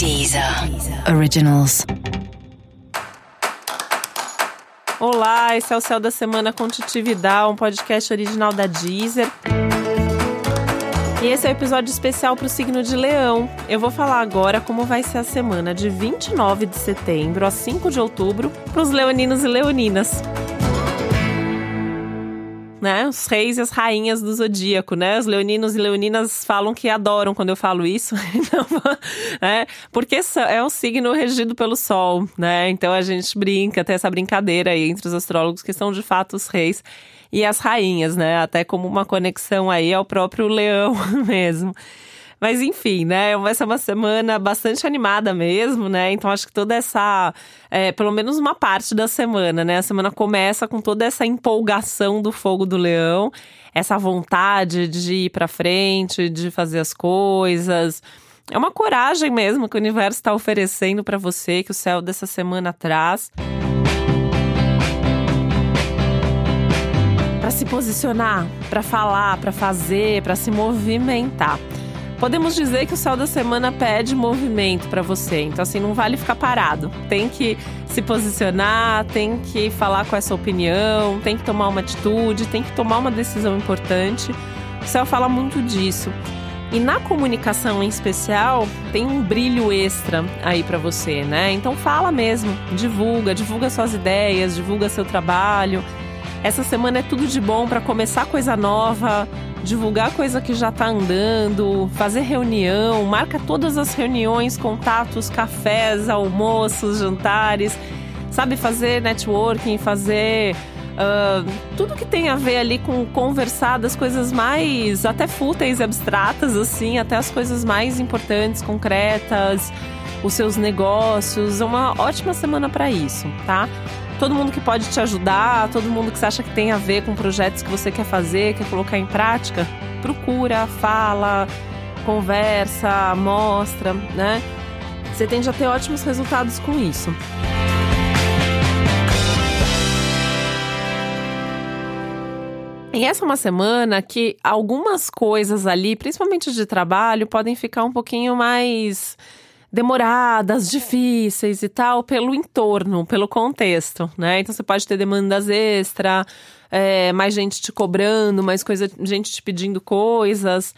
Deezer Originals. Olá, esse é o Céu da Semana com Titi Vidal, um podcast original da Deezer. E esse é o um episódio especial para o signo de Leão. Eu vou falar agora como vai ser a semana de 29 de setembro a 5 de outubro para os leoninos e leoninas né? Os reis e as rainhas do zodíaco, né? Os leoninos e leoninas falam que adoram quando eu falo isso, então, né? Porque é um signo regido pelo sol, né? Então a gente brinca, tem essa brincadeira aí entre os astrólogos que são de fato os reis e as rainhas, né? Até como uma conexão aí ao próprio leão mesmo. Mas enfim, né? Vai ser uma semana bastante animada mesmo, né? Então acho que toda essa. É, pelo menos uma parte da semana, né? A semana começa com toda essa empolgação do fogo do leão, essa vontade de ir para frente, de fazer as coisas. É uma coragem mesmo que o universo está oferecendo para você, que o céu dessa semana traz. Para se posicionar, para falar, para fazer, para se movimentar. Podemos dizer que o céu da semana pede movimento para você. Então, assim, não vale ficar parado. Tem que se posicionar, tem que falar com essa opinião, tem que tomar uma atitude, tem que tomar uma decisão importante. O céu fala muito disso. E na comunicação em especial, tem um brilho extra aí para você, né? Então fala mesmo, divulga, divulga suas ideias, divulga seu trabalho. Essa semana é tudo de bom para começar coisa nova, divulgar coisa que já está andando, fazer reunião, marca todas as reuniões, contatos, cafés, almoços, jantares, sabe fazer networking, fazer uh, tudo que tem a ver ali com conversar das coisas mais até fúteis, abstratas assim, até as coisas mais importantes, concretas, os seus negócios. É uma ótima semana para isso, tá? Todo mundo que pode te ajudar, todo mundo que você acha que tem a ver com projetos que você quer fazer, quer colocar em prática, procura, fala, conversa, mostra, né? Você tende a ter ótimos resultados com isso. E essa é uma semana que algumas coisas ali, principalmente de trabalho, podem ficar um pouquinho mais demoradas, difíceis e tal, pelo entorno, pelo contexto, né? Então você pode ter demandas extra, é, mais gente te cobrando, mais coisa, gente te pedindo coisas.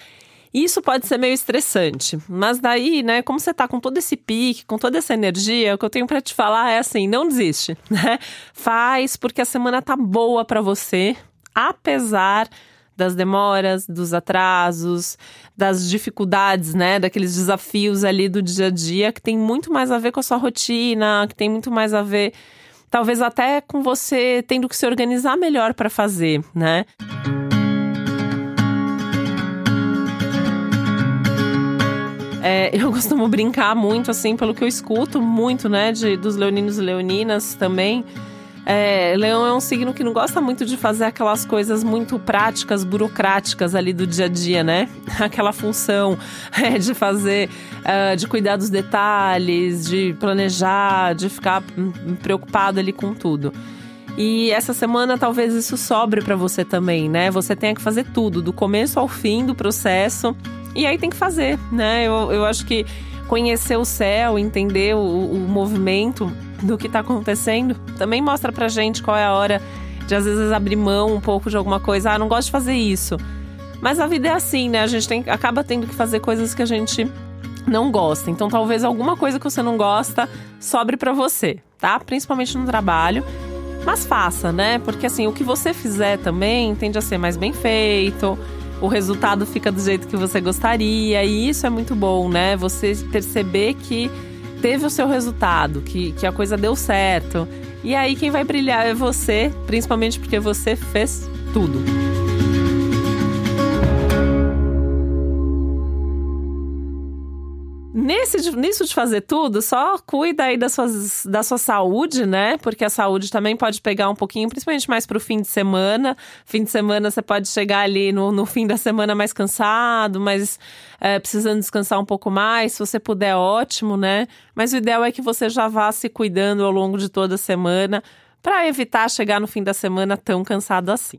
Isso pode ser meio estressante, mas daí, né, como você tá com todo esse pique, com toda essa energia, o que eu tenho para te falar é assim, não desiste, né? Faz porque a semana tá boa para você, apesar das demoras, dos atrasos, das dificuldades, né, daqueles desafios ali do dia a dia que tem muito mais a ver com a sua rotina, que tem muito mais a ver talvez até com você tendo que se organizar melhor para fazer, né? É, eu costumo brincar muito, assim, pelo que eu escuto muito, né, de, dos leoninos e leoninas também. É, Leão é um signo que não gosta muito de fazer aquelas coisas muito práticas, burocráticas ali do dia a dia, né? Aquela função é, de fazer, uh, de cuidar dos detalhes, de planejar, de ficar preocupado ali com tudo. E essa semana talvez isso sobre para você também, né? Você tenha que fazer tudo, do começo ao fim do processo. E aí tem que fazer, né? Eu, eu acho que conhecer o céu, entender o, o movimento do que está acontecendo, também mostra pra gente qual é a hora de às vezes abrir mão um pouco de alguma coisa. Ah, não gosto de fazer isso. Mas a vida é assim, né? A gente tem, acaba tendo que fazer coisas que a gente não gosta. Então talvez alguma coisa que você não gosta sobre para você, tá? Principalmente no trabalho. Mas faça, né? Porque assim, o que você fizer também tende a ser mais bem feito. O resultado fica do jeito que você gostaria, e isso é muito bom, né? Você perceber que teve o seu resultado, que, que a coisa deu certo. E aí quem vai brilhar é você, principalmente porque você fez tudo. Nesse, nisso de fazer tudo, só cuida aí da, suas, da sua saúde, né? Porque a saúde também pode pegar um pouquinho, principalmente mais pro fim de semana. Fim de semana você pode chegar ali no, no fim da semana mais cansado, mas é, precisando descansar um pouco mais. Se você puder, ótimo, né? Mas o ideal é que você já vá se cuidando ao longo de toda a semana para evitar chegar no fim da semana tão cansado assim.